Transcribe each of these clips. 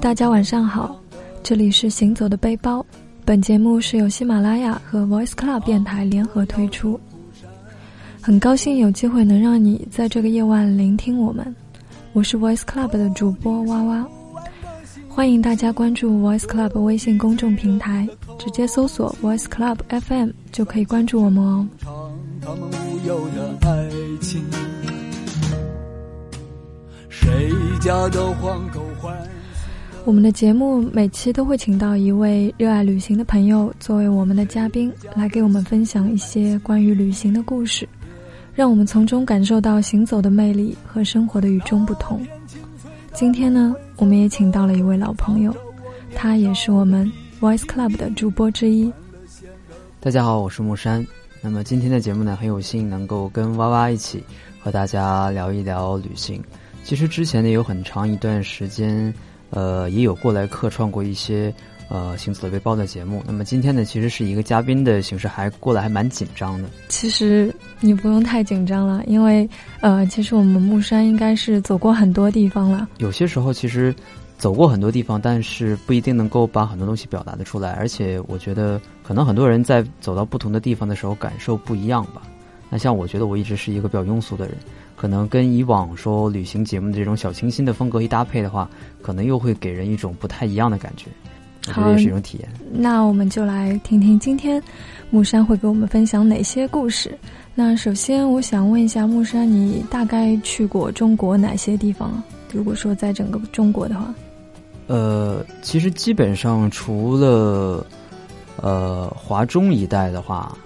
大家晚上好，这里是行走的背包。本节目是由喜马拉雅和 Voice Club 电台联合推出。很高兴有机会能让你在这个夜晚聆听我们。我是 Voice Club 的主播哇哇，欢迎大家关注 Voice Club 微信公众平台，直接搜索 Voice Club FM 就可以关注我们哦。谁家的黄狗欢？我们的节目每期都会请到一位热爱旅行的朋友作为我们的嘉宾，来给我们分享一些关于旅行的故事，让我们从中感受到行走的魅力和生活的与众不同。今天呢，我们也请到了一位老朋友，他也是我们 Voice Club 的主播之一。大家好，我是木山。那么今天的节目呢，很有幸能够跟娃娃一起和大家聊一聊旅行。其实之前呢，有很长一段时间，呃，也有过来客串过一些呃行走的背包的节目。那么今天呢，其实是一个嘉宾的形式，还过来还蛮紧张的。其实你不用太紧张了，因为呃，其实我们木山应该是走过很多地方了。有些时候其实走过很多地方，但是不一定能够把很多东西表达的出来。而且我觉得，可能很多人在走到不同的地方的时候，感受不一样吧。那像我觉得，我一直是一个比较庸俗的人。可能跟以往说旅行节目的这种小清新的风格一搭配的话，可能又会给人一种不太一样的感觉。我觉得也是一种体验。那我们就来听听今天木山会给我们分享哪些故事。那首先，我想问一下木山，你大概去过中国哪些地方？如果说在整个中国的话，呃，其实基本上除了呃华中一带的话。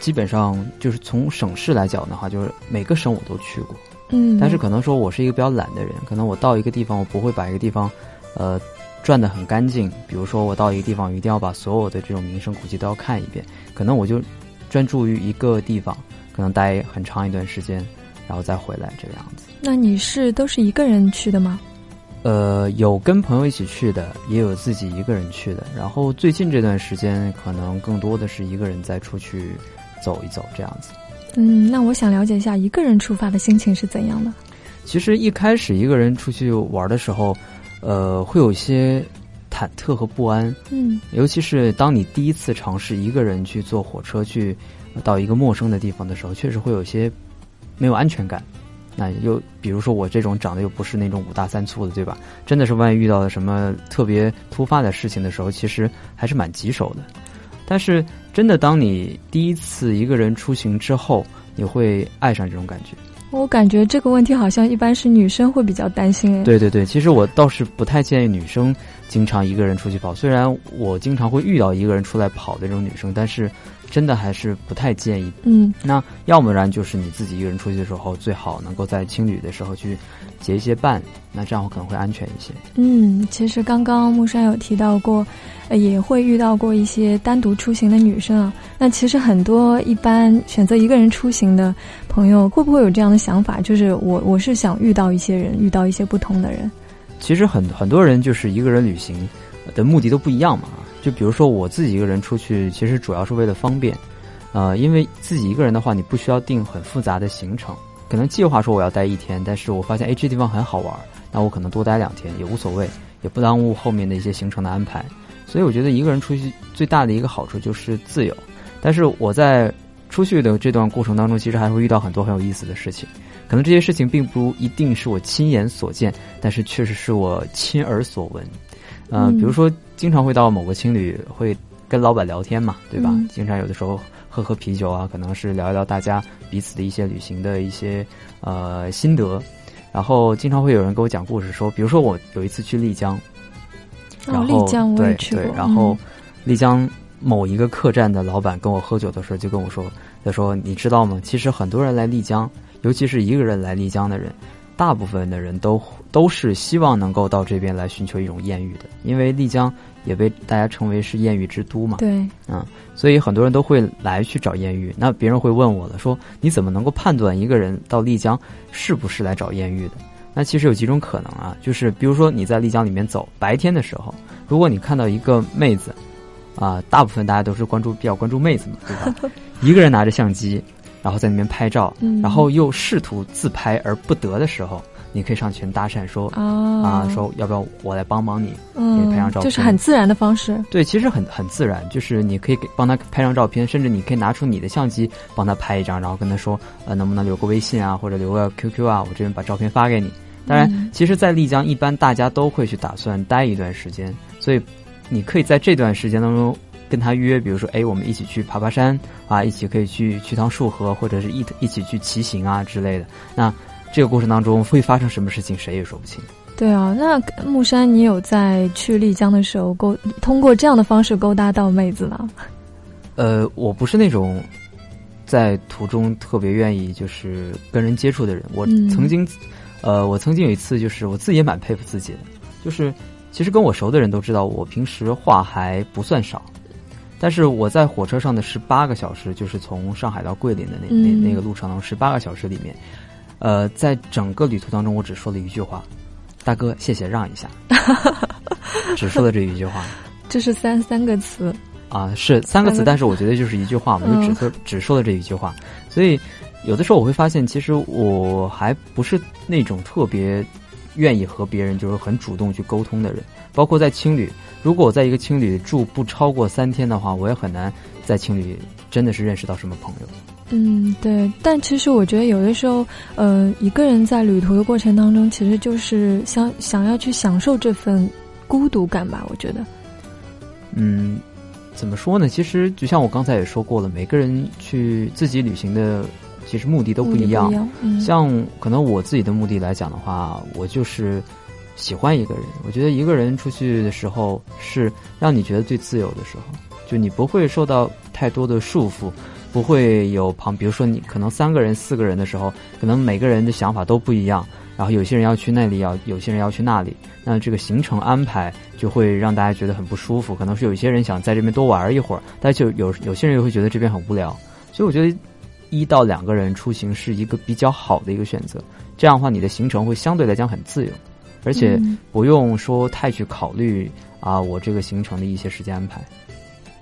基本上就是从省市来讲的话，就是每个省我都去过。嗯，但是可能说我是一个比较懒的人，可能我到一个地方，我不会把一个地方，呃，转得很干净。比如说我到一个地方，一定要把所有的这种名胜古迹都要看一遍。可能我就专注于一个地方，可能待很长一段时间，然后再回来这个样子。那你是都是一个人去的吗？呃，有跟朋友一起去的，也有自己一个人去的。然后最近这段时间，可能更多的是一个人在出去。走一走这样子，嗯，那我想了解一下一个人出发的心情是怎样的。其实一开始一个人出去玩的时候，呃，会有一些忐忑和不安，嗯，尤其是当你第一次尝试一个人去坐火车去到一个陌生的地方的时候，确实会有些没有安全感。那又比如说我这种长得又不是那种五大三粗的，对吧？真的是万一遇到了什么特别突发的事情的时候，其实还是蛮棘手的。但是，真的，当你第一次一个人出行之后，你会爱上这种感觉。我感觉这个问题好像一般是女生会比较担心。对对对，其实我倒是不太建议女生经常一个人出去跑。虽然我经常会遇到一个人出来跑的这种女生，但是。真的还是不太建议。嗯，那要不然就是你自己一个人出去的时候，最好能够在青旅的时候去结一些伴，那这样可能会安全一些。嗯，其实刚刚木山有提到过，也会遇到过一些单独出行的女生啊。那其实很多一般选择一个人出行的朋友，会不会有这样的想法？就是我我是想遇到一些人，遇到一些不同的人。其实很很多人就是一个人旅行的目的都不一样嘛。就比如说我自己一个人出去，其实主要是为了方便，呃，因为自己一个人的话，你不需要定很复杂的行程，可能计划说我要待一天，但是我发现哎这地方很好玩，那我可能多待两天也无所谓，也不耽误后面的一些行程的安排。所以我觉得一个人出去最大的一个好处就是自由，但是我在出去的这段过程当中，其实还会遇到很多很有意思的事情，可能这些事情并不一定是我亲眼所见，但是确实是我亲耳所闻。嗯，比如说，经常会到某个青旅，会跟老板聊天嘛，对吧？经常有的时候喝喝啤酒啊，可能是聊一聊大家彼此的一些旅行的一些呃心得。然后经常会有人给我讲故事，说，比如说我有一次去丽江，然后对对，然后丽江某一个客栈的老板跟我喝酒的时候就跟我说，他说你知道吗？其实很多人来丽江，尤其是一个人来丽江的人。大部分的人都都是希望能够到这边来寻求一种艳遇的，因为丽江也被大家称为是艳遇之都嘛。对，嗯，所以很多人都会来去找艳遇。那别人会问我了，说你怎么能够判断一个人到丽江是不是来找艳遇的？那其实有几种可能啊，就是比如说你在丽江里面走，白天的时候，如果你看到一个妹子，啊，大部分大家都是关注比较关注妹子嘛，对吧？一个人拿着相机。然后在那边拍照，然后又试图自拍而不得的时候，你可以上前搭讪说啊，说要不要我来帮帮你，给你拍张照片，就是很自然的方式。对，其实很很自然，就是你可以给帮他拍张照片，甚至你可以拿出你的相机帮他拍一张，然后跟他说，呃，能不能留个微信啊，或者留个 QQ 啊，我这边把照片发给你。当然，其实，在丽江一般大家都会去打算待一段时间，所以你可以在这段时间当中跟他约，比如说，哎，我们一起去爬爬山啊，一起可以去去趟束河，或者是一一起去骑行啊之类的。那这个过程当中会发生什么事情，谁也说不清。对啊，那木山，你有在去丽江的时候勾通过这样的方式勾搭到妹子吗？呃，我不是那种在途中特别愿意就是跟人接触的人。我曾经，呃，我曾经有一次，就是我自己也蛮佩服自己的，就是其实跟我熟的人都知道，我平时话还不算少，但是我在火车上的十八个小时，就是从上海到桂林的那那那个路程当中，十八个小时里面。呃，在整个旅途当中，我只说了一句话：“大哥，谢谢，让一下。”只说了这一句话。这是三三个词啊，是三个词，但是我觉得就是一句话嘛，就只说只说了这一句话。所以有的时候我会发现，其实我还不是那种特别愿意和别人就是很主动去沟通的人。包括在青旅，如果我在一个青旅住不超过三天的话，我也很难在青旅真的是认识到什么朋友。嗯，对，但其实我觉得有的时候，呃，一个人在旅途的过程当中，其实就是想想要去享受这份孤独感吧。我觉得，嗯，怎么说呢？其实就像我刚才也说过了，每个人去自己旅行的其实目的都不一样。像可能我自己的目的来讲的话，我就是喜欢一个人。我觉得一个人出去的时候是让你觉得最自由的时候，就你不会受到太多的束缚。不会有旁，比如说你可能三个人、四个人的时候，可能每个人的想法都不一样。然后有些人要去那里，要有些人要去那里，那这个行程安排就会让大家觉得很不舒服。可能是有一些人想在这边多玩一会儿，但就有有些人又会觉得这边很无聊。所以我觉得一到两个人出行是一个比较好的一个选择。这样的话，你的行程会相对来讲很自由，而且不用说太去考虑啊，我这个行程的一些时间安排。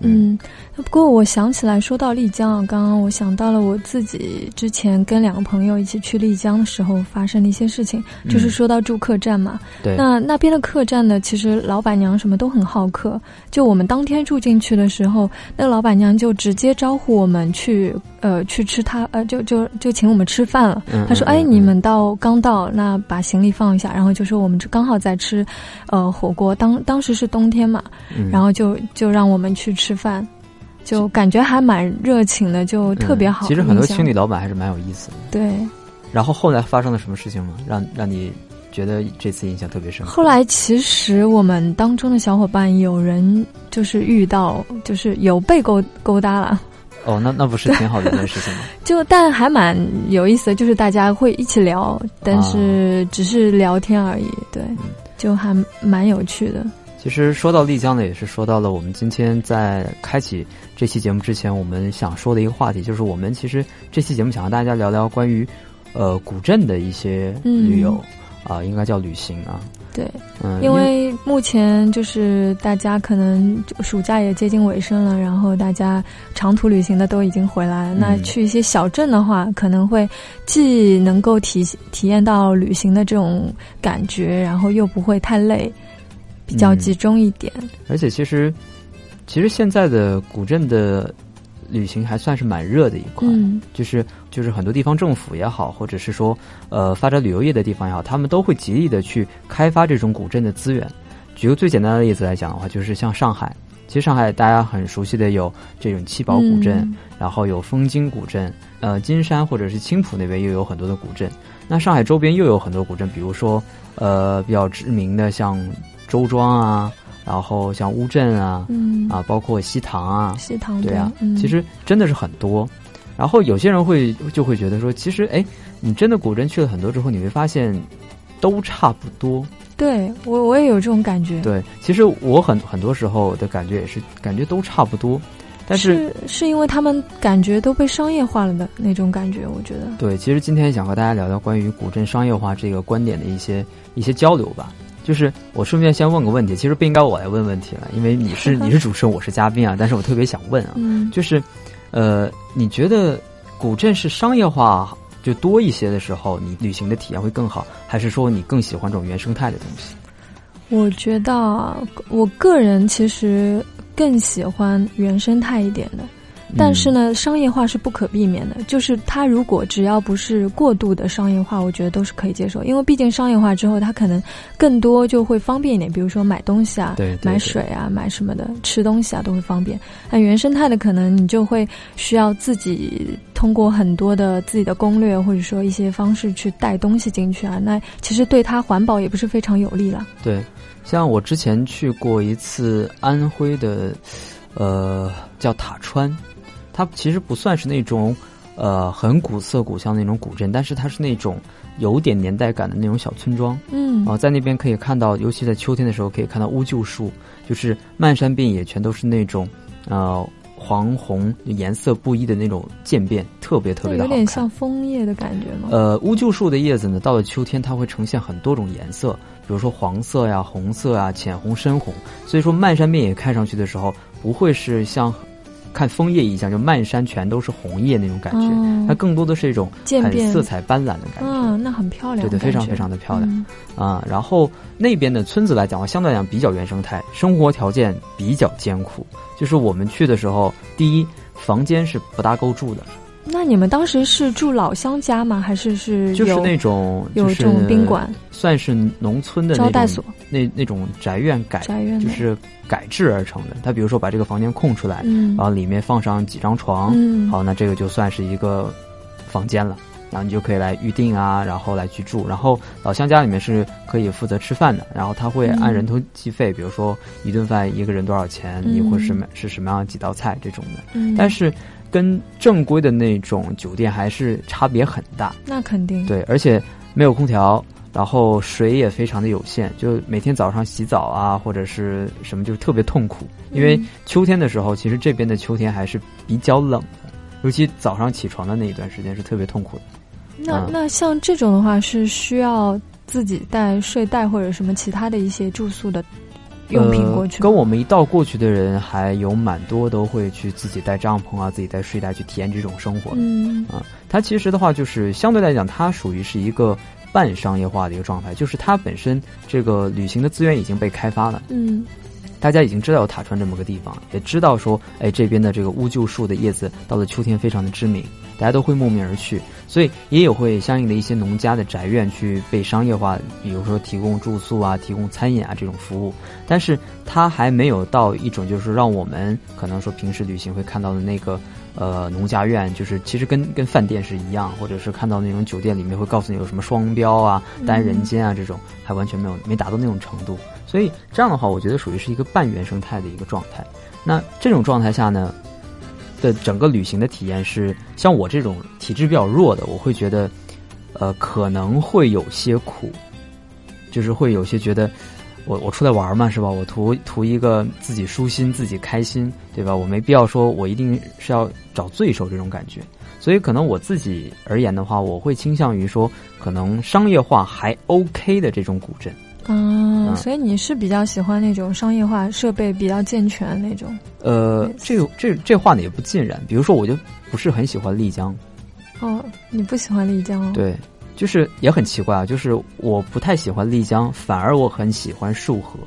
嗯，不过我想起来，说到丽江啊，刚刚我想到了我自己之前跟两个朋友一起去丽江的时候发生的一些事情，就是说到住客栈嘛。对。那那边的客栈呢，其实老板娘什么都很好客。就我们当天住进去的时候，那个老板娘就直接招呼我们去，呃，去吃他，呃，就就就请我们吃饭了。她说：“哎，你们到刚到，那把行李放一下。”然后就说我们刚好在吃，呃，火锅。当当时是冬天嘛，然后就就让我们去吃。吃饭，就感觉还蛮热情的，就特别好。其实很多青旅老板还是蛮有意思的。对。然后后来发生了什么事情吗？让让你觉得这次印象特别深？后来其实我们当中的小伙伴有人就是遇到，就是有被勾勾搭了。哦，那那不是挺好的一件事情吗？就但还蛮有意思的，就是大家会一起聊，但是只是聊天而已。对，就还蛮有趣的。其实说到丽江呢，也是说到了我们今天在开启这期节目之前，我们想说的一个话题，就是我们其实这期节目想和大家聊聊关于呃古镇的一些旅游啊，应该叫旅行啊。对，嗯，因为目前就是大家可能暑假也接近尾声了，然后大家长途旅行的都已经回来了，那去一些小镇的话，可能会既能够体体验到旅行的这种感觉，然后又不会太累。比较集中一点，而且其实，其实现在的古镇的旅行还算是蛮热的一块，就是就是很多地方政府也好，或者是说呃发展旅游业的地方也好，他们都会极力的去开发这种古镇的资源。举个最简单的例子来讲的话，就是像上海，其实上海大家很熟悉的有这种七宝古镇，然后有枫泾古镇，呃金山或者是青浦那边又有很多的古镇。那上海周边又有很多古镇，比如说呃比较知名的像。周庄啊，然后像乌镇啊，嗯啊，包括西塘啊，西塘对啊，其实真的是很多。然后有些人会就会觉得说，其实哎，你真的古镇去了很多之后，你会发现都差不多。对我我也有这种感觉。对，其实我很很多时候的感觉也是感觉都差不多，但是是因为他们感觉都被商业化了的那种感觉，我觉得。对，其实今天想和大家聊聊关于古镇商业化这个观点的一些一些交流吧。就是我顺便先问个问题，其实不应该我来问问题了，因为你是 你是主持人，我是嘉宾啊。但是我特别想问啊，就是，呃，你觉得古镇是商业化就多一些的时候，你旅行的体验会更好，还是说你更喜欢这种原生态的东西？我觉得我个人其实更喜欢原生态一点的。但是呢，商业化是不可避免的。就是它如果只要不是过度的商业化，我觉得都是可以接受。因为毕竟商业化之后，它可能更多就会方便一点，比如说买东西啊，对买水啊，买什么的，吃东西啊都会方便。那原生态的可能你就会需要自己通过很多的自己的攻略，或者说一些方式去带东西进去啊。那其实对它环保也不是非常有利了。对，像我之前去过一次安徽的，呃，叫塔川。它其实不算是那种，呃，很古色古香的那种古镇，但是它是那种有点年代感的那种小村庄。嗯，啊，在那边可以看到，尤其在秋天的时候，可以看到乌桕树，就是漫山遍野全都是那种，呃，黄红颜色不一的那种渐变，特别特别的好看。有点像枫叶的感觉吗？呃，乌桕树的叶子呢，到了秋天它会呈现很多种颜色，比如说黄色呀、红色啊、浅红、深红。所以说，漫山遍野看上去的时候，不会是像。看枫叶一样，就漫山全都是红叶那种感觉，它更多的是一种很色彩斑斓的感觉。嗯，那很漂亮，对对，非常非常的漂亮啊。然后那边的村子来讲的话，相对来讲比较原生态，生活条件比较艰苦。就是我们去的时候，第一房间是不大够住的。那你们当时是住老乡家吗？还是是就是那种有这种宾馆，算是农村的招待所，那那种宅院改宅院就是改制而成的。他比如说把这个房间空出来，然后里面放上几张床，好，那这个就算是一个房间了。然后你就可以来预定啊，然后来去住。然后老乡家里面是可以负责吃饭的，然后他会按人头计费，比如说一顿饭一个人多少钱，你或是什么是什么样几道菜这种的。但是。跟正规的那种酒店还是差别很大，那肯定对，而且没有空调，然后水也非常的有限，就每天早上洗澡啊或者是什么就特别痛苦，因为秋天的时候，其实这边的秋天还是比较冷的，尤其早上起床的那一段时间是特别痛苦的。那那像这种的话，是需要自己带睡袋或者什么其他的一些住宿的。用品过去，跟我们一道过去的人还有蛮多都会去自己带帐篷啊，自己带睡袋去体验这种生活。嗯啊，它其实的话就是相对来讲，它属于是一个半商业化的一个状态，就是它本身这个旅行的资源已经被开发了。嗯。大家已经知道有塔川这么个地方，也知道说，哎，这边的这个乌桕树的叶子到了秋天非常的知名，大家都会慕名而去，所以也有会相应的一些农家的宅院去被商业化，比如说提供住宿啊、提供餐饮啊这种服务，但是它还没有到一种就是让我们可能说平时旅行会看到的那个。呃，农家院就是其实跟跟饭店是一样，或者是看到那种酒店里面会告诉你有什么双标啊、单人间啊这种，还完全没有没达到那种程度。所以这样的话，我觉得属于是一个半原生态的一个状态。那这种状态下呢，的整个旅行的体验是，像我这种体质比较弱的，我会觉得，呃，可能会有些苦，就是会有些觉得。我我出来玩嘛，是吧？我图图一个自己舒心、自己开心，对吧？我没必要说我一定是要找罪受这种感觉。所以可能我自己而言的话，我会倾向于说，可能商业化还 OK 的这种古镇。啊，所以你是比较喜欢那种商业化、设备比较健全那种？呃，这个这这话呢也不尽然。比如说，我就不是很喜欢丽江。哦，你不喜欢丽江哦？对。就是也很奇怪啊，就是我不太喜欢丽江，反而我很喜欢束河。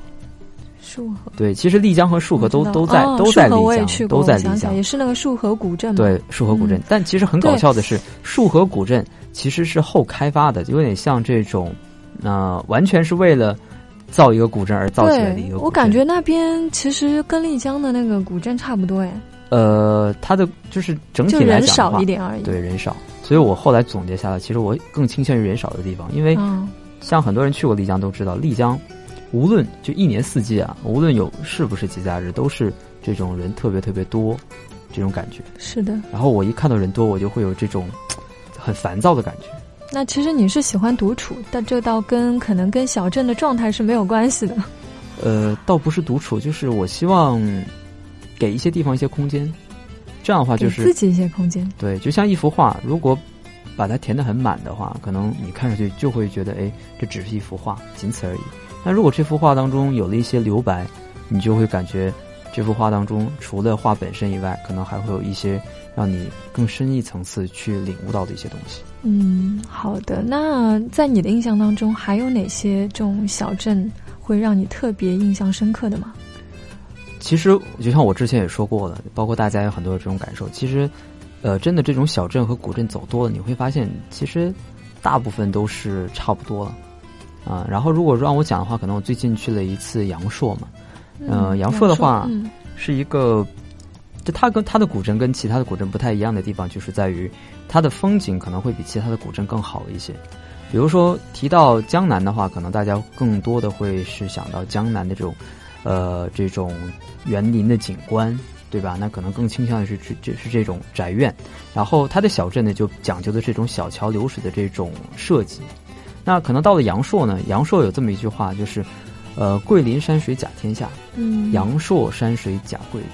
束河对，其实丽江和束河都都在都在丽江，都在丽江，也是那个束河古镇。对，束河古镇。但其实很搞笑的是，束河古镇其实是后开发的，有点像这种，呃，完全是为了造一个古镇而造起来的一个。我感觉那边其实跟丽江的那个古镇差不多哎。呃，它的就是整体来讲，人少一点而已。对，人少。所以我后来总结下来，其实我更倾向于人少的地方，因为像很多人去过丽江都知道，丽江无论就一年四季啊，无论有是不是节假日，都是这种人特别特别多，这种感觉。是的。然后我一看到人多，我就会有这种很烦躁的感觉。那其实你是喜欢独处，但这倒跟可能跟小镇的状态是没有关系的。呃，倒不是独处，就是我希望给一些地方一些空间。这样的话就是自己一些空间，对，就像一幅画，如果把它填的很满的话，可能你看上去就会觉得，哎，这只是一幅画，仅此而已。那如果这幅画当中有了一些留白，你就会感觉这幅画当中，除了画本身以外，可能还会有一些让你更深一层次去领悟到的一些东西。嗯，好的。那在你的印象当中，还有哪些这种小镇会让你特别印象深刻的吗？其实，就像我之前也说过了，包括大家有很多的这种感受。其实，呃，真的这种小镇和古镇走多了，你会发现，其实大部分都是差不多了。啊，然后如果让我讲的话，可能我最近去了一次阳朔嘛。嗯，阳朔的话是一个，就它跟它的古镇跟其他的古镇不太一样的地方，就是在于它的风景可能会比其他的古镇更好一些。比如说提到江南的话，可能大家更多的会是想到江南的这种，呃，这种园林的景观，对吧？那可能更倾向于是这这是这种宅院。然后它的小镇呢，就讲究的这种小桥流水的这种设计。那可能到了阳朔呢，阳朔有这么一句话，就是。呃，桂林山水甲天下，嗯，阳朔山水甲桂林，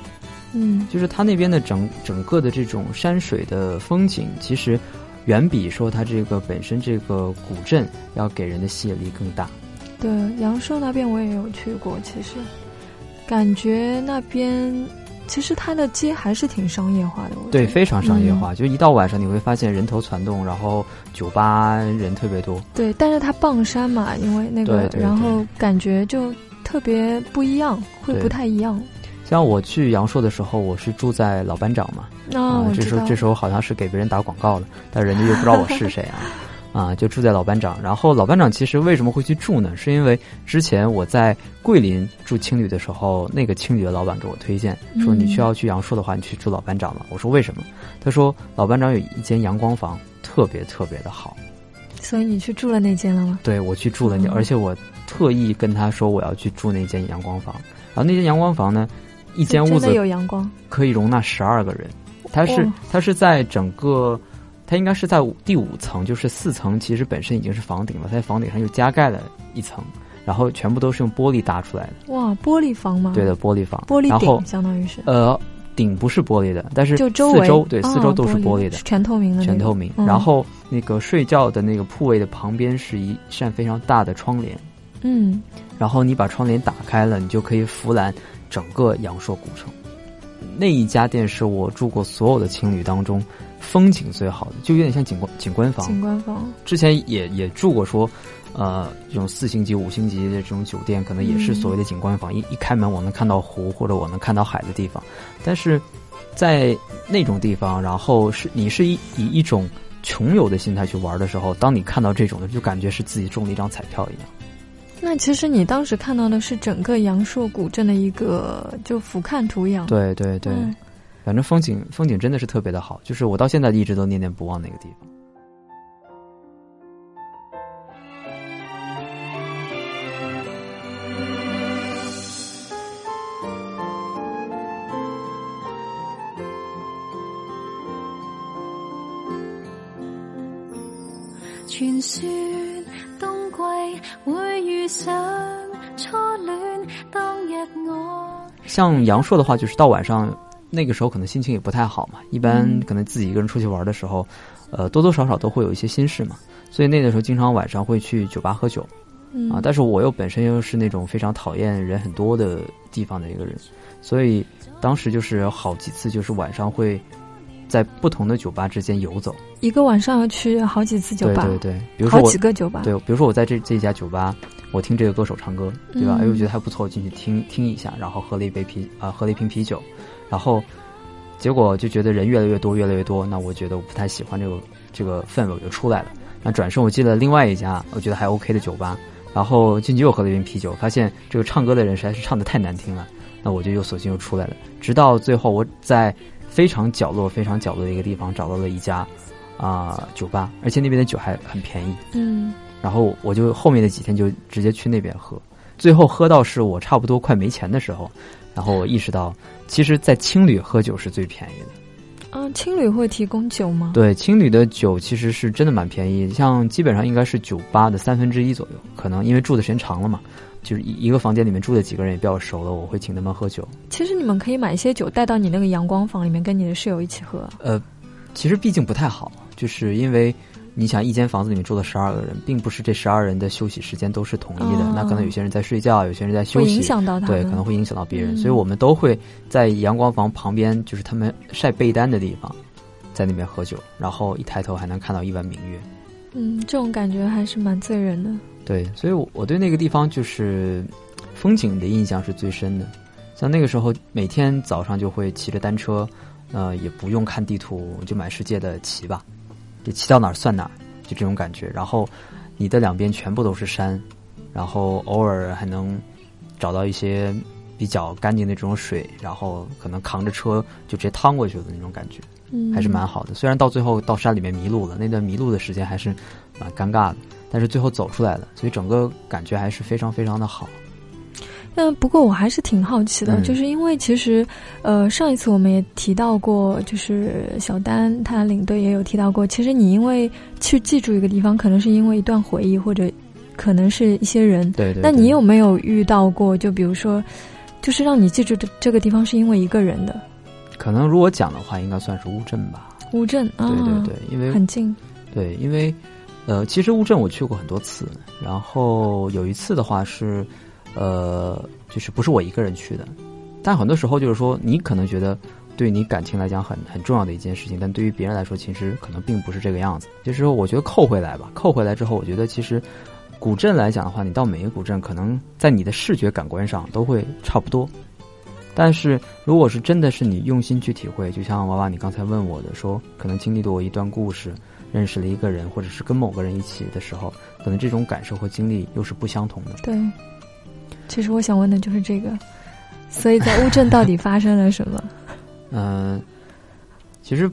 嗯，就是它那边的整整个的这种山水的风景，其实远比说它这个本身这个古镇要给人的吸引力更大。对，阳朔那边我也有去过，其实感觉那边。其实它的街还是挺商业化的，对，非常商业化。就一到晚上，你会发现人头攒动，然后酒吧人特别多。对，但是它傍山嘛，因为那个，然后感觉就特别不一样，会不太一样。像我去阳朔的时候，我是住在老班长嘛，啊，这时候这时候好像是给别人打广告了，但人家又不知道我是谁啊。啊，就住在老班长。然后老班长其实为什么会去住呢？是因为之前我在桂林住青旅的时候，那个青旅的老板给我推荐说，你需要去阳朔的话，你去住老班长吧。我说为什么？他说老班长有一间阳光房，特别特别的好。所以你去住了那间了吗？对，我去住了那，而且我特意跟他说我要去住那间阳光房。然后那间阳光房呢，一间屋子有阳光，可以容纳十二个人。它是它是在整个。它应该是在第五层，就是四层其实本身已经是房顶了，它在房顶上又加盖了一层，然后全部都是用玻璃搭出来的。哇，玻璃房吗？对的，玻璃房。玻璃顶相当于是。呃，顶不是玻璃的，但是就四周对四周都是玻璃的，全透明的。全透明。然后那个睡觉的那个铺位的旁边是一扇非常大的窗帘。嗯。然后你把窗帘打开了，你就可以俯览整个阳朔古城。那一家店是我住过所有的情侣当中。风景最好的，就有点像景观景观房。景观房之前也也住过，说，呃，这种四星级、五星级的这种酒店，可能也是所谓的景观房。一一开门，我能看到湖或者我能看到海的地方。但是在那种地方，然后是你是以以一种穷游的心态去玩的时候，当你看到这种的，就感觉是自己中了一张彩票一样。那其实你当时看到的是整个阳朔古镇的一个就俯瞰图样。对对对。反正风景风景真的是特别的好，就是我到现在一直都念念不忘那个地方。传说冬季会遇上初恋，当日我像阳朔的话，就是到晚上。那个时候可能心情也不太好嘛，一般可能自己一个人出去玩的时候，呃，多多少少都会有一些心事嘛，所以那个时候经常晚上会去酒吧喝酒，啊，但是我又本身又是那种非常讨厌人很多的地方的一个人，所以当时就是好几次就是晚上会在不同的酒吧之间游走，一个晚上要去好几次酒吧，对对对，比如说好几个酒吧，对，比如说我在这这一家酒吧，我听这个歌手唱歌，对吧？哎，我觉得还不错，进去听听一下，然后喝了一杯啤啊，喝了一瓶啤酒。然后，结果就觉得人越来越多，越来越多。那我觉得我不太喜欢这个这个氛围，我就出来了。那转身我进了另外一家我觉得还 OK 的酒吧，然后进去又喝了一瓶啤酒，发现这个唱歌的人实在是唱的太难听了。那我就又索性又出来了。直到最后，我在非常角落、非常角落的一个地方找到了一家啊酒吧，而且那边的酒还很便宜。嗯。然后我就后面的几天就直接去那边喝，最后喝到是我差不多快没钱的时候。然后我意识到，其实，在青旅喝酒是最便宜的。嗯，青旅会提供酒吗？对，青旅的酒其实是真的蛮便宜，像基本上应该是酒吧的三分之一左右。可能因为住的时间长了嘛，就是一个房间里面住的几个人也比较熟了，我会请他们喝酒。其实你们可以买一些酒带到你那个阳光房里面，跟你的室友一起喝。呃，其实毕竟不太好，就是因为你想一间房子里面住了十二个人，并不是这十二人的休息时间都是统一的，那可能有些人在睡觉，有些人在休息，影响到他，对，可能会影响到别人，所以我们都会在阳光房旁边，就是他们晒被单的地方，在那边喝酒，然后一抬头还能看到一弯明月。嗯，这种感觉还是蛮醉人的。对，所以，我我对那个地方就是风景的印象是最深的。像那个时候，每天早上就会骑着单车，呃，也不用看地图，就满世界的骑吧，就骑到哪儿算哪儿，就这种感觉。然后，你的两边全部都是山，然后偶尔还能找到一些比较干净的这种水，然后可能扛着车就直接趟过去的那种感觉，嗯，还是蛮好的。虽然到最后到山里面迷路了，那段迷路的时间还是蛮尴尬的，但是最后走出来了，所以整个感觉还是非常非常的好。但不过我还是挺好奇的，就是因为其实，呃，上一次我们也提到过，就是小丹他领队也有提到过，其实你因为去记住一个地方，可能是因为一段回忆，或者可能是一些人。对对。那你有没有遇到过？就比如说，就是让你记住这这个地方是因为一个人的？可能如果讲的话，应该算是乌镇吧。乌镇啊，对对对，因为很近。对，因为呃，其实乌镇我去过很多次，然后有一次的话是。呃，就是不是我一个人去的，但很多时候就是说，你可能觉得对你感情来讲很很重要的一件事情，但对于别人来说，其实可能并不是这个样子。就是说，我觉得扣回来吧，扣回来之后，我觉得其实古镇来讲的话，你到每一个古镇，可能在你的视觉感官上都会差不多。但是如果是真的是你用心去体会，就像娃娃你刚才问我的，说可能经历过一段故事，认识了一个人，或者是跟某个人一起的时候，可能这种感受和经历又是不相同的。对。其实我想问的就是这个，所以在乌镇到底发生了什么？嗯，其实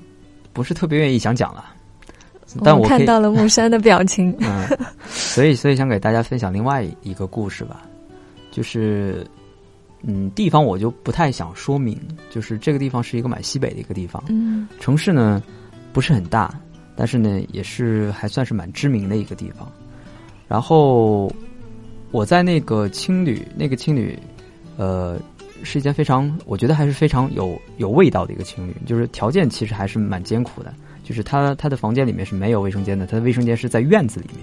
不是特别愿意想讲了，但我看到了木山的表情。嗯，所以所以想给大家分享另外一个故事吧，就是嗯，地方我就不太想说明，就是这个地方是一个蛮西北的一个地方，嗯，城市呢不是很大，但是呢也是还算是蛮知名的一个地方，然后。我在那个青旅，那个青旅，呃，是一间非常，我觉得还是非常有有味道的一个青旅。就是条件其实还是蛮艰苦的，就是他他的房间里面是没有卫生间的，他的卫生间是在院子里面，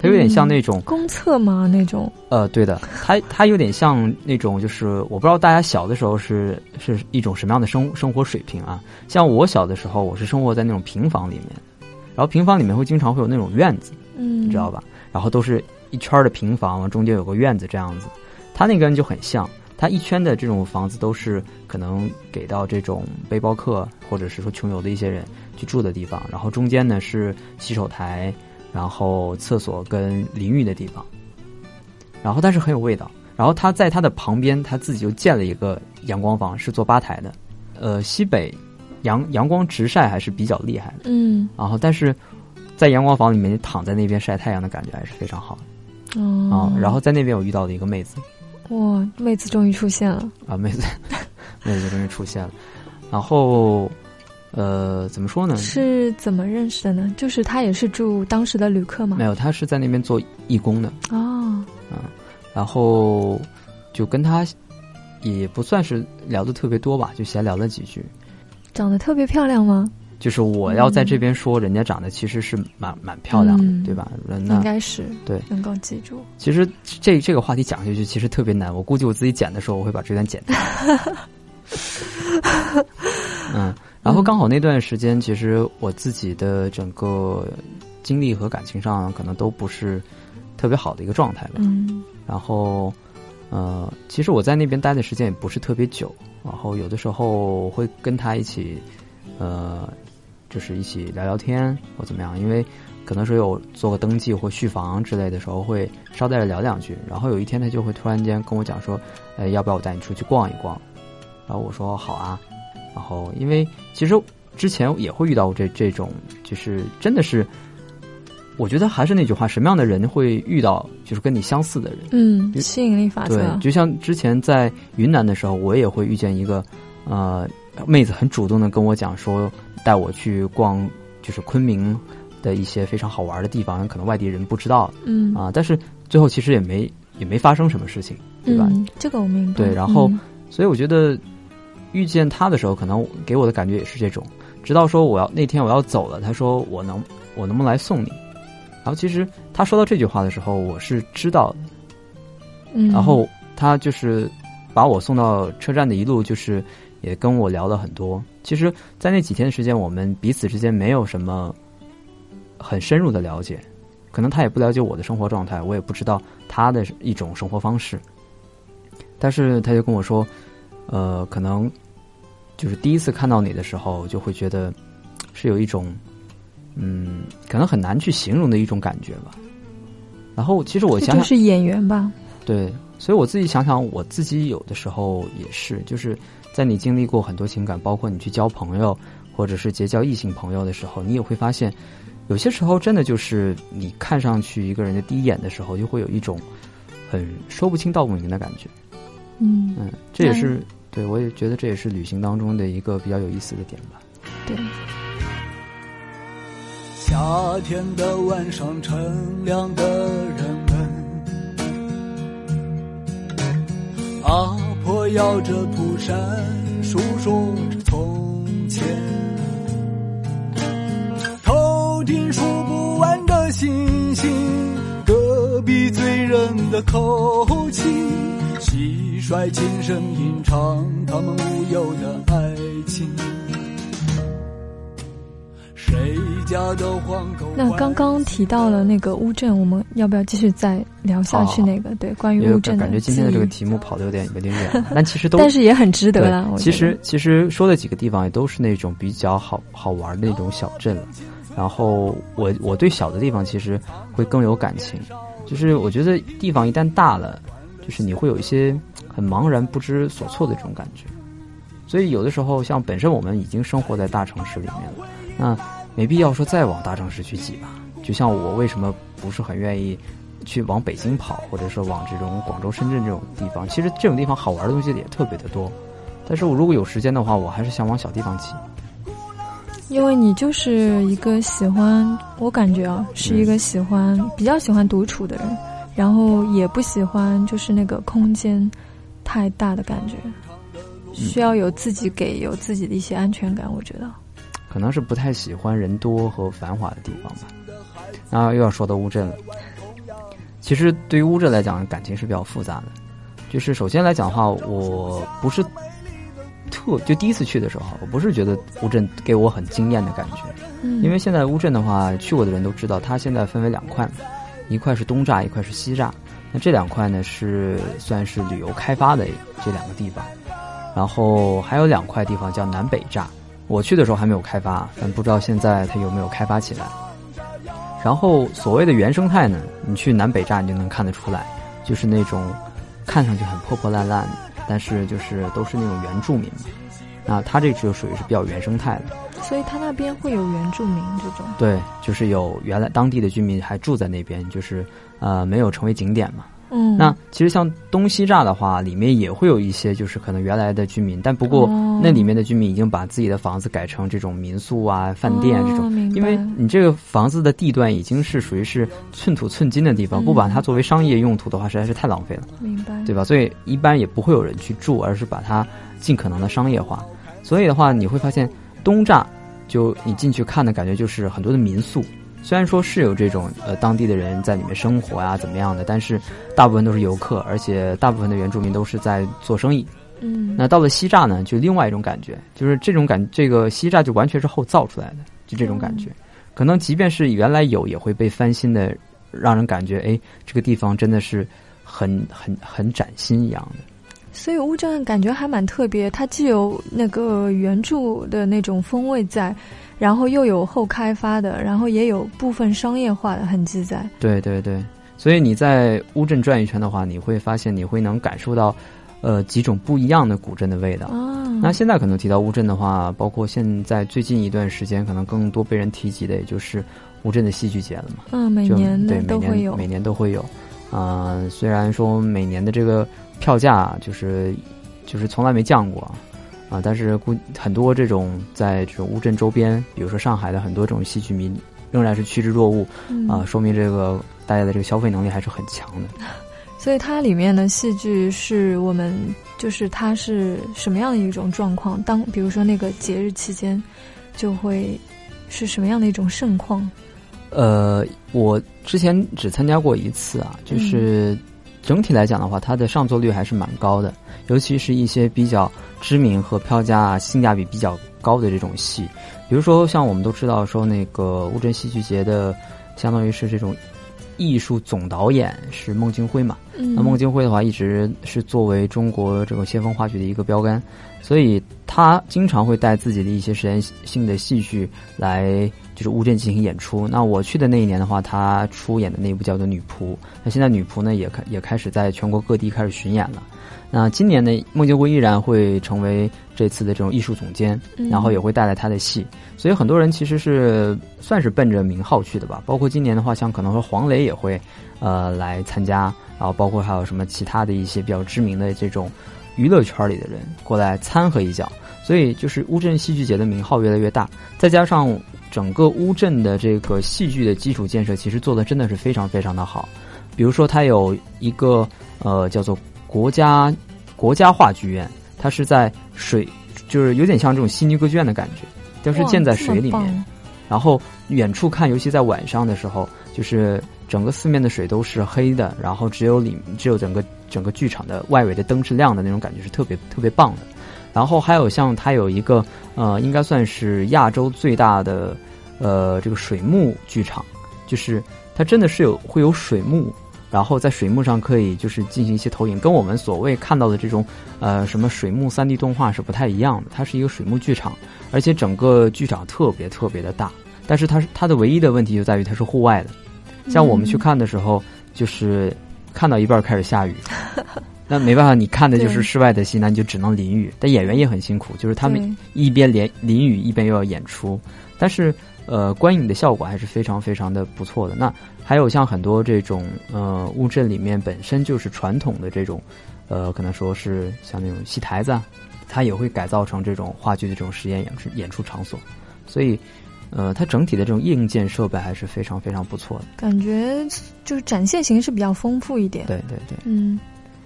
它有点像那种公厕吗？那种？呃，对的，它它有点像那种，就是我不知道大家小的时候是是一种什么样的生生活水平啊？像我小的时候，我是生活在那种平房里面，然后平房里面会经常会有那种院子，嗯，你知道吧？然后都是。一圈的平房，中间有个院子，这样子，他那个就很像，他一圈的这种房子都是可能给到这种背包客或者是说穷游的一些人去住的地方，然后中间呢是洗手台，然后厕所跟淋浴的地方，然后但是很有味道，然后他在他的旁边，他自己就建了一个阳光房，是做吧台的，呃，西北阳阳光直晒还是比较厉害的，嗯，然后但是在阳光房里面，你躺在那边晒太阳的感觉还是非常好的。哦，然后在那边我遇到了一个妹子，哇，妹子终于出现了啊，妹子，妹子终于出现了，然后，呃，怎么说呢？是怎么认识的呢？就是他也是住当时的旅客吗？没有，他是在那边做义工的哦，嗯，然后就跟他也不算是聊的特别多吧，就闲聊了几句。长得特别漂亮吗？就是我要在这边说，人家长得其实是蛮蛮漂亮的，对吧？那应该是对，能够记住。其实这这个话题讲下去其实特别难，我估计我自己剪的时候我会把这段剪掉。嗯，然后刚好那段时间，其实我自己的整个经历和感情上可能都不是特别好的一个状态吧。嗯，然后呃，其实我在那边待的时间也不是特别久，然后有的时候会跟他一起呃。就是一起聊聊天或怎么样，因为可能是有做个登记或续房之类的时候，会捎带着聊两句。然后有一天，他就会突然间跟我讲说：“呃，要不要我带你出去逛一逛？”然后我说：“好啊。”然后因为其实之前也会遇到这这种，就是真的是，我觉得还是那句话，什么样的人会遇到就是跟你相似的人？嗯，吸引力法则。对，就像之前在云南的时候，我也会遇见一个呃妹子，很主动的跟我讲说。带我去逛，就是昆明的一些非常好玩的地方，可能外地人不知道，嗯啊，但是最后其实也没也没发生什么事情，对吧？这个我明白。对，然后所以我觉得遇见他的时候，可能给我的感觉也是这种。直到说我要那天我要走了，他说我能，我能不能来送你？然后其实他说到这句话的时候，我是知道的，嗯，然后他就是把我送到车站的一路，就是也跟我聊了很多。其实，在那几天的时间，我们彼此之间没有什么很深入的了解，可能他也不了解我的生活状态，我也不知道他的一种生活方式。但是他就跟我说，呃，可能就是第一次看到你的时候，就会觉得是有一种。嗯，可能很难去形容的一种感觉吧。然后，其实我想想，是演员吧？对，所以我自己想想，我自己有的时候也是，就是在你经历过很多情感，包括你去交朋友，或者是结交异性朋友的时候，你也会发现，有些时候真的就是你看上去一个人的第一眼的时候，就会有一种很说不清道不明的感觉。嗯嗯，这也是对我也觉得这也是旅行当中的一个比较有意思的点吧。对。夏天的晚上，乘凉的人摇着蒲扇，诉说着从前，头顶数不完的星星，隔壁醉人的口气，蟋蟀轻声吟唱他们无忧的爱情。那刚刚提到了那个乌镇，我们要不要继续再聊下去？那个对，关于乌镇，感觉今天的这个题目跑的有点有点远，但其实都但是也很值得了。其实其实说的几个地方也都是那种比较好好玩的那种小镇了。然后我我对小的地方其实会更有感情，就是我觉得地方一旦大了，就是你会有一些很茫然不知所措的这种感觉。所以有的时候，像本身我们已经生活在大城市里面了。那没必要说再往大城市去挤吧。就像我为什么不是很愿意去往北京跑，或者说往这种广州、深圳这种地方？其实这种地方好玩的东西也特别的多。但是我如果有时间的话，我还是想往小地方挤。因为你就是一个喜欢，我感觉啊，是一个喜欢比较喜欢独处的人，然后也不喜欢就是那个空间太大的感觉，需要有自己给有自己的一些安全感。我觉得。可能是不太喜欢人多和繁华的地方吧。那又要说到乌镇了。其实对于乌镇来讲，感情是比较复杂的。就是首先来讲的话，我不是特就第一次去的时候，我不是觉得乌镇给我很惊艳的感觉。嗯。因为现在乌镇的话，去过的人都知道，它现在分为两块，一块是东栅，一块是西栅。那这两块呢，是算是旅游开发的这两个地方。然后还有两块地方叫南北栅。我去的时候还没有开发，但不知道现在它有没有开发起来。然后所谓的原生态呢，你去南北站你就能看得出来，就是那种看上去很破破烂烂，但是就是都是那种原住民嘛。那它这就属于是比较原生态的。所以它那边会有原住民这种？对，就是有原来当地的居民还住在那边，就是呃没有成为景点嘛。嗯，那其实像东西栅的话，里面也会有一些就是可能原来的居民，但不过那里面的居民已经把自己的房子改成这种民宿啊、饭店这种，因为你这个房子的地段已经是属于是寸土寸金的地方，不把它作为商业用途的话，实在是太浪费了，明白？对吧？所以一般也不会有人去住，而是把它尽可能的商业化。所以的话，你会发现东栅就你进去看的感觉就是很多的民宿。虽然说是有这种呃当地的人在里面生活啊怎么样的，但是大部分都是游客，而且大部分的原住民都是在做生意。嗯，那到了西栅呢，就另外一种感觉，就是这种感，这个西栅就完全是后造出来的，就这种感觉。可能即便是原来有，也会被翻新的，让人感觉哎，这个地方真的是很很很崭新一样的。所以乌镇感觉还蛮特别，它既有那个原著的那种风味在。然后又有后开发的，然后也有部分商业化的痕迹在。对对对，所以你在乌镇转一圈的话，你会发现你会能感受到，呃，几种不一样的古镇的味道。啊，那现在可能提到乌镇的话，包括现在最近一段时间，可能更多被人提及的，也就是乌镇的戏剧节了嘛。嗯，每年对都会有，每年都会有。啊，虽然说每年的这个票价就是就是从来没降过。啊，但是估很多这种在这种乌镇周边，比如说上海的很多这种戏剧迷，仍然是趋之若鹜，啊，说明这个大家的这个消费能力还是很强的。所以它里面的戏剧是我们就是它是什么样的一种状况？当比如说那个节日期间，就会是什么样的一种盛况？呃，我之前只参加过一次啊，就是整体来讲的话，它的上座率还是蛮高的，尤其是一些比较知名和票价性价比比较高的这种戏，比如说像我们都知道说那个乌镇戏剧节的，相当于是这种艺术总导演是孟京辉嘛，嗯。那孟京辉的话一直是作为中国这个先锋话剧的一个标杆，所以他经常会带自己的一些实验性的戏剧来。就是乌镇进行演出。那我去的那一年的话，他出演的那一部叫做《女仆》。那现在《女仆》呢，也开也开始在全国各地开始巡演了。那今年呢，孟京辉依然会成为这次的这种艺术总监，然后也会带来他的戏。所以很多人其实是算是奔着名号去的吧。包括今年的话，像可能说黄磊也会呃来参加，然后包括还有什么其他的一些比较知名的这种娱乐圈里的人过来掺和一脚。所以就是乌镇戏剧节的名号越来越大，再加上。整个乌镇的这个戏剧的基础建设，其实做的真的是非常非常的好。比如说，它有一个呃叫做国家国家话剧院，它是在水，就是有点像这种悉尼歌剧院的感觉，都是建在水里面。然后远处看，尤其在晚上的时候，就是整个四面的水都是黑的，然后只有里只有整个整个剧场的外围的灯是亮的那种感觉，是特别特别棒的。然后还有像它有一个呃，应该算是亚洲最大的呃这个水幕剧场，就是它真的是有会有水幕，然后在水幕上可以就是进行一些投影，跟我们所谓看到的这种呃什么水幕三 D 动画是不太一样的。它是一个水幕剧场，而且整个剧场特别特别的大，但是它是它的唯一的问题就在于它是户外的，像我们去看的时候，就是看到一半开始下雨。那没办法，你看的就是室外的戏，那你就只能淋雨。但演员也很辛苦，就是他们一边连淋雨，一边又要演出。但是，呃，观影的效果还是非常非常的不错的。那还有像很多这种呃乌镇里面本身就是传统的这种，呃，可能说是像那种戏台子，它也会改造成这种话剧的这种实验演出演出场所。所以，呃，它整体的这种硬件设备还是非常非常不错的。感觉就是展现形式比较丰富一点。对对对，嗯。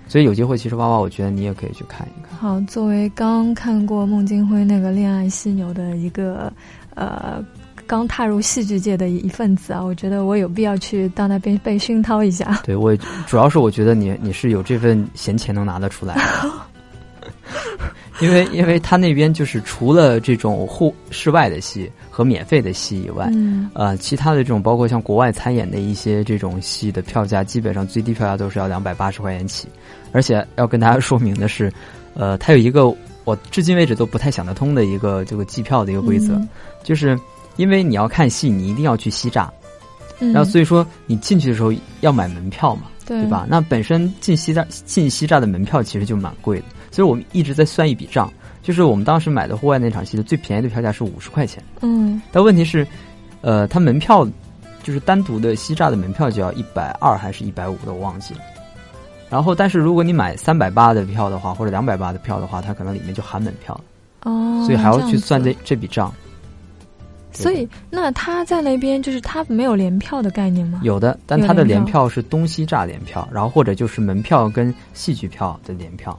所以有机会，其实娃娃，我觉得你也可以去看一看。好，作为刚看过孟京辉那个《恋爱犀牛》的一个呃，刚踏入戏剧界的一份子啊，我觉得我有必要去到那边被熏陶一下。对，我主要是我觉得你你是有这份闲钱能拿得出来。因为，因为他那边就是除了这种户室外的戏和免费的戏以外，嗯呃，其他的这种包括像国外参演的一些这种戏的票价，基本上最低票价都是要两百八十块钱起。而且要跟大家说明的是，呃，它有一个我至今为止都不太想得通的一个这个计票的一个规则，就是因为你要看戏，你一定要去西栅，嗯然后所以说你进去的时候要买门票嘛，对吧？那本身进西栅进西栅的门票其实就蛮贵的。所以我们一直在算一笔账，就是我们当时买的户外那场戏的最便宜的票价是五十块钱。嗯，但问题是，呃，它门票就是单独的西栅的门票就要一百二还是一百五的，我忘记了。然后，但是如果你买三百八的票的话，或者两百八的票的话，它可能里面就含门票哦，所以还要去算这这笔账。所以，那他在那边就是他没有联票的概念吗？有的，但他的联票是东西栅联票，然后或者就是门票跟戏剧票的联票。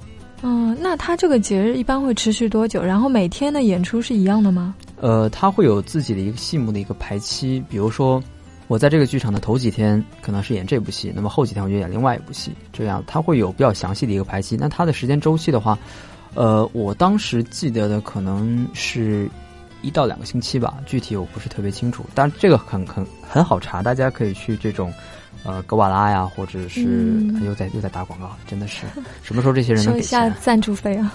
嗯，那他这个节日一般会持续多久？然后每天的演出是一样的吗？呃，他会有自己的一个戏目的一个排期，比如说我在这个剧场的头几天可能是演这部戏，那么后几天我就演另外一部戏，这样他会有比较详细的一个排期。那他的时间周期的话，呃，我当时记得的可能是一到两个星期吧，具体我不是特别清楚，但这个很很很好查，大家可以去这种。呃，格瓦拉呀，或者是又在又在打广告，真的是什么时候这些人能给钱？赞助费啊！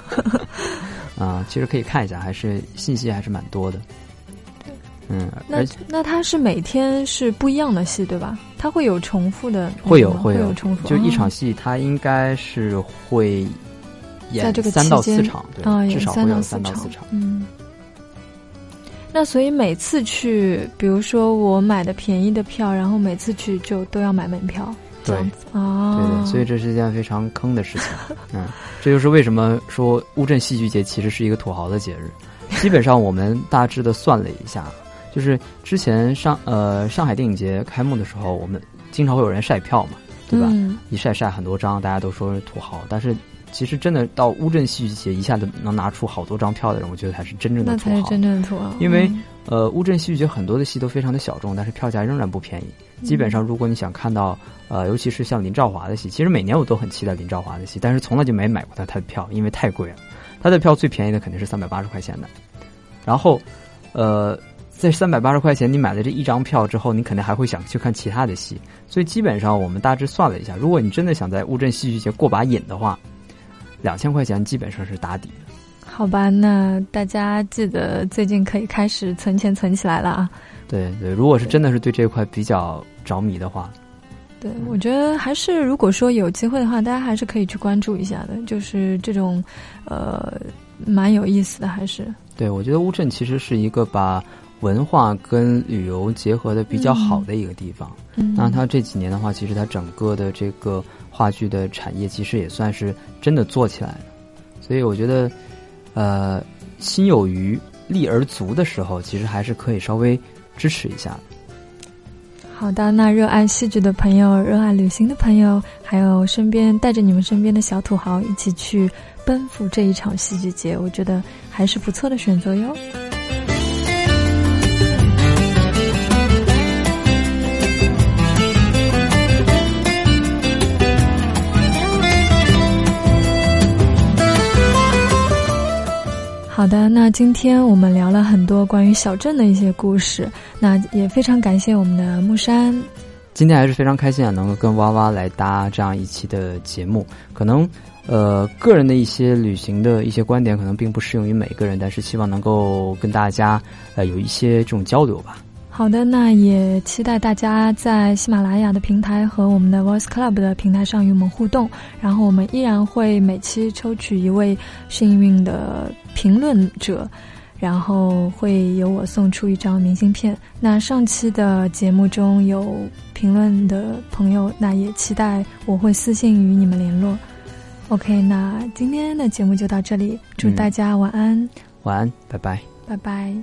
啊，其实可以看一下，还是信息还是蛮多的。嗯，那那他是每天是不一样的戏对吧？他会有重复的，会有会有重复，就一场戏他应该是会演三到四场，对，至少会有三到四场，嗯。那所以每次去，比如说我买的便宜的票，然后每次去就都要买门票，对啊，对对，所以这是一件非常坑的事情。嗯，这就是为什么说乌镇戏剧节其实是一个土豪的节日。基本上我们大致的算了一下，就是之前上呃上海电影节开幕的时候，我们经常会有人晒票嘛，对吧？一晒晒很多张，大家都说是土豪。但是其实真的到乌镇戏剧节一下子能拿出好多张票的人，我觉得才是真正的土豪。那才是真正的土豪。因为呃，乌镇戏剧节很多的戏都非常的小众，但是票价仍然不便宜。基本上，如果你想看到呃，尤其是像林兆华的戏，其实每年我都很期待林兆华的戏，但是从来就没买过他他的票，因为太贵了。他的票最便宜的肯定是三百八十块钱的，然后呃。在三百八十块钱，你买了这一张票之后，你肯定还会想去看其他的戏。所以基本上，我们大致算了一下，如果你真的想在乌镇戏剧节过把瘾的话，两千块钱基本上是打底的。好吧，那大家记得最近可以开始存钱存起来了啊。对对，如果是真的是对这块比较着迷的话，对，我觉得还是如果说有机会的话，大家还是可以去关注一下的，就是这种呃蛮有意思的，还是。对，我觉得乌镇其实是一个把。文化跟旅游结合的比较好的一个地方，嗯那它这几年的话，其实它整个的这个话剧的产业其实也算是真的做起来了，所以我觉得，呃，心有余力而足的时候，其实还是可以稍微支持一下。好的，那热爱戏剧的朋友、热爱旅行的朋友，还有身边带着你们身边的小土豪一起去奔赴这一场戏剧节，我觉得还是不错的选择哟。好的，那今天我们聊了很多关于小镇的一些故事，那也非常感谢我们的木山。今天还是非常开心啊，能够跟娃娃来搭这样一期的节目。可能呃，个人的一些旅行的一些观点，可能并不适用于每个人，但是希望能够跟大家呃有一些这种交流吧。好的，那也期待大家在喜马拉雅的平台和我们的 Voice Club 的平台上与我们互动。然后我们依然会每期抽取一位幸运的评论者，然后会由我送出一张明信片。那上期的节目中有评论的朋友，那也期待我会私信与你们联络。OK，那今天的节目就到这里，祝大家晚安，晚安，拜拜，拜拜。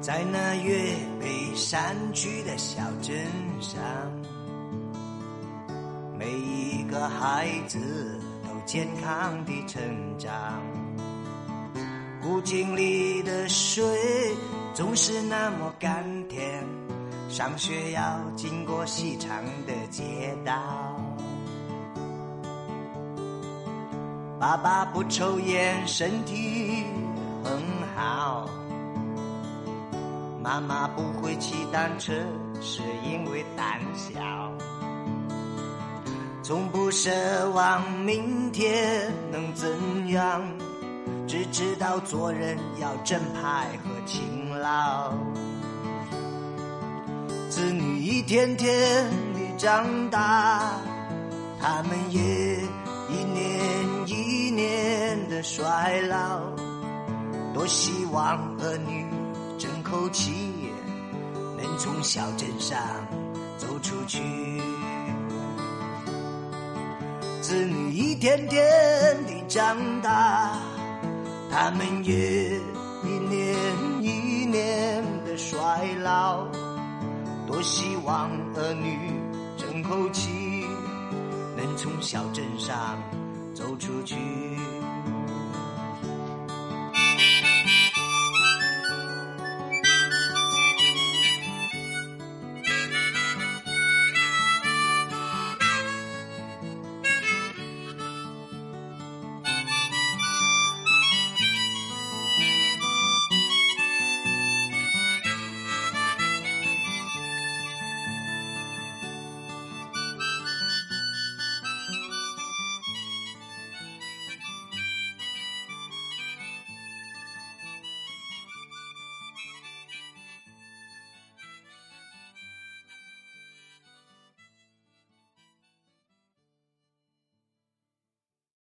在那越北山区的小镇上，每一个孩子都健康的成长。古井里的水总是那么甘甜，上学要经过细长的街道。爸爸不抽烟，身体妈妈不会骑单车，是因为胆小。从不奢望明天能怎样，只知道做人要正派和勤劳。子女一天天的长大，他们也一年一年的衰老。多希望儿女。口气，能从小镇上走出去。子女一天天的长大，他们也一年一年的衰老。多希望儿女争口气，能从小镇上走出去。